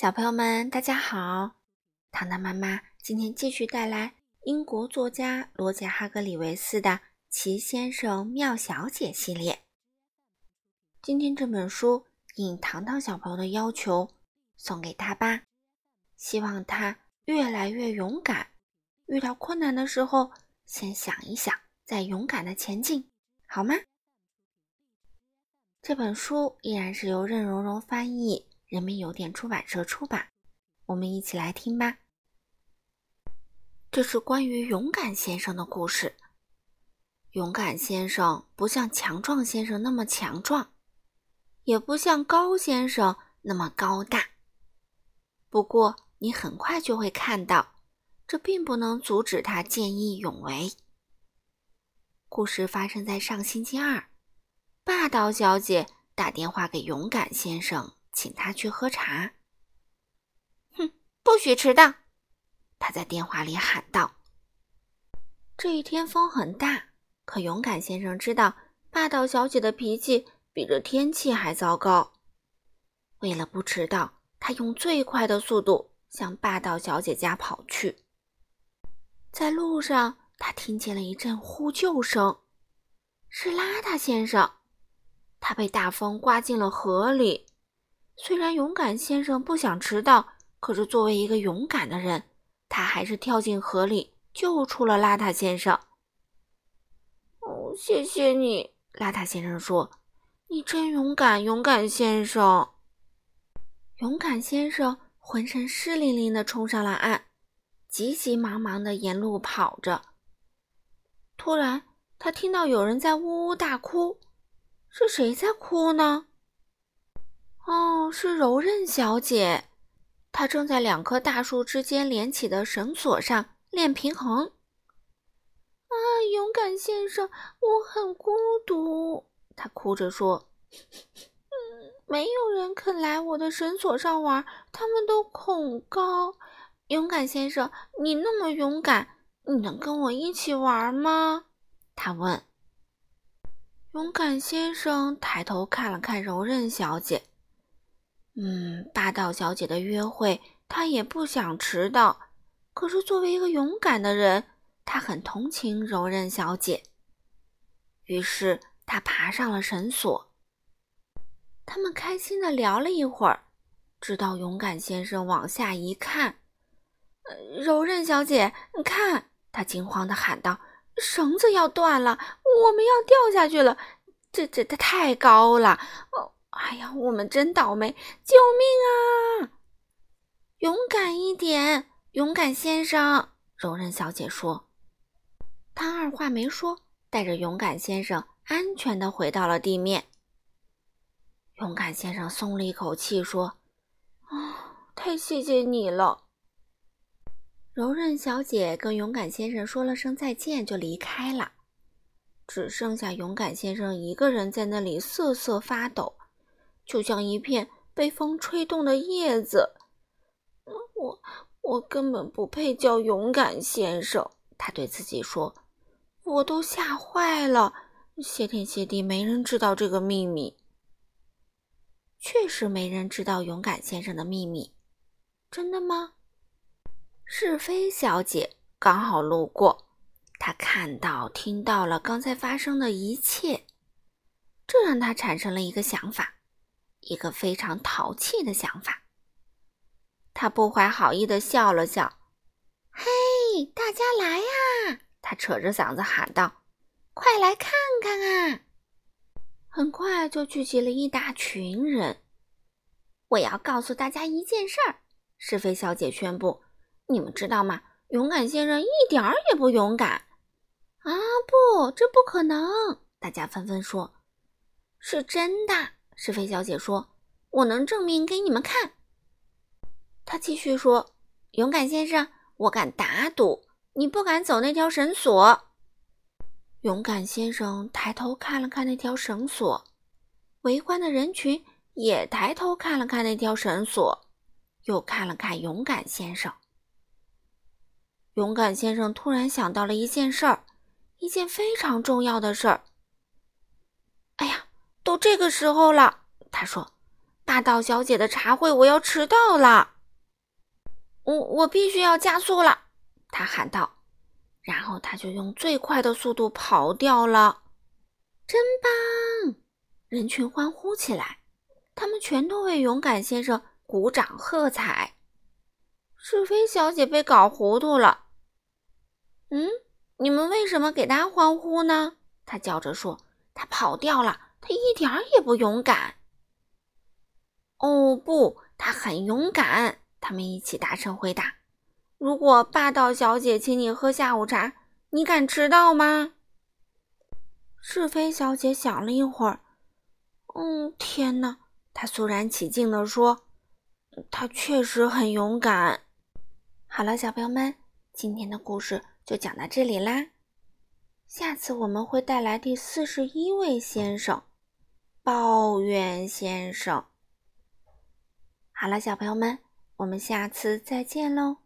小朋友们，大家好！糖糖妈妈今天继续带来英国作家罗杰·哈格里维斯的《奇先生妙小姐》系列。今天这本书应糖糖小朋友的要求送给他吧，希望他越来越勇敢。遇到困难的时候，先想一想，再勇敢的前进，好吗？这本书依然是由任溶溶翻译。人民邮电出版社出版，我们一起来听吧。这是关于勇敢先生的故事。勇敢先生不像强壮先生那么强壮，也不像高先生那么高大。不过，你很快就会看到，这并不能阻止他见义勇为。故事发生在上星期二，霸道小姐打电话给勇敢先生。请他去喝茶。哼，不许迟到！他在电话里喊道。这一天风很大，可勇敢先生知道霸道小姐的脾气比这天气还糟糕。为了不迟到，他用最快的速度向霸道小姐家跑去。在路上，他听见了一阵呼救声，是邋遢先生，他被大风刮进了河里。虽然勇敢先生不想迟到，可是作为一个勇敢的人，他还是跳进河里救出了邋遢先生。哦，谢谢你，邋遢先生说：“你真勇敢，勇敢先生。”勇敢先生浑身湿淋淋的冲上了岸，急急忙忙的沿路跑着。突然，他听到有人在呜呜大哭，是谁在哭呢？哦，是柔韧小姐，她正在两棵大树之间连起的绳索上练平衡。啊，勇敢先生，我很孤独，她哭着说：“嗯，没有人肯来我的绳索上玩，他们都恐高。勇敢先生，你那么勇敢，你能跟我一起玩吗？”他问。勇敢先生抬头看了看柔韧小姐。嗯，霸道小姐的约会，他也不想迟到。可是作为一个勇敢的人，他很同情柔韧小姐。于是他爬上了绳索。他们开心的聊了一会儿，直到勇敢先生往下一看，柔韧小姐，你看！他惊慌的喊道：“绳子要断了，我们要掉下去了！这、这、它太高了！”哦。哎呀，我们真倒霉！救命啊！勇敢一点，勇敢先生。柔韧小姐说。他二话没说，带着勇敢先生安全的回到了地面。勇敢先生松了一口气，说：“啊，太谢谢你了。”柔韧小姐跟勇敢先生说了声再见，就离开了。只剩下勇敢先生一个人在那里瑟瑟发抖。就像一片被风吹动的叶子，我我根本不配叫勇敢先生。他对自己说：“我都吓坏了。”谢天谢地，没人知道这个秘密。确实没人知道勇敢先生的秘密，真的吗？是非小姐刚好路过，她看到、听到了刚才发生的一切，这让她产生了一个想法。一个非常淘气的想法。他不怀好意的笑了笑：“嘿，大家来呀！”他扯着嗓子喊道：“快来看看啊！”很快就聚集了一大群人。我要告诉大家一件事儿，是非小姐宣布：“你们知道吗？勇敢先生一点儿也不勇敢。”啊，不，这不可能！大家纷纷说：“是真的。”是非小姐说：“我能证明给你们看。”她继续说：“勇敢先生，我敢打赌，你不敢走那条绳索。”勇敢先生抬头看了看那条绳索，围观的人群也抬头看了看那条绳索，又看了看勇敢先生。勇敢先生突然想到了一件事儿，一件非常重要的事儿。哎呀！这个时候了，他说：“霸道小姐的茶会，我要迟到了。我我必须要加速了，他喊道。然后他就用最快的速度跑掉了。真棒！人群欢呼起来，他们全都为勇敢先生鼓掌喝彩。是非小姐被搞糊涂了。嗯，你们为什么给他欢呼呢？他叫着说：“他跑掉了，他一点也不勇敢。”哦不，他很勇敢！他们一起大声回答：“如果霸道小姐请你喝下午茶，你敢迟到吗？”是非小姐想了一会儿，“嗯，天哪！”她肃然起敬地说：“她确实很勇敢。”好了，小朋友们，今天的故事就讲到这里啦。下次我们会带来第四十一位先生——抱怨先生。好了，小朋友们，我们下次再见喽。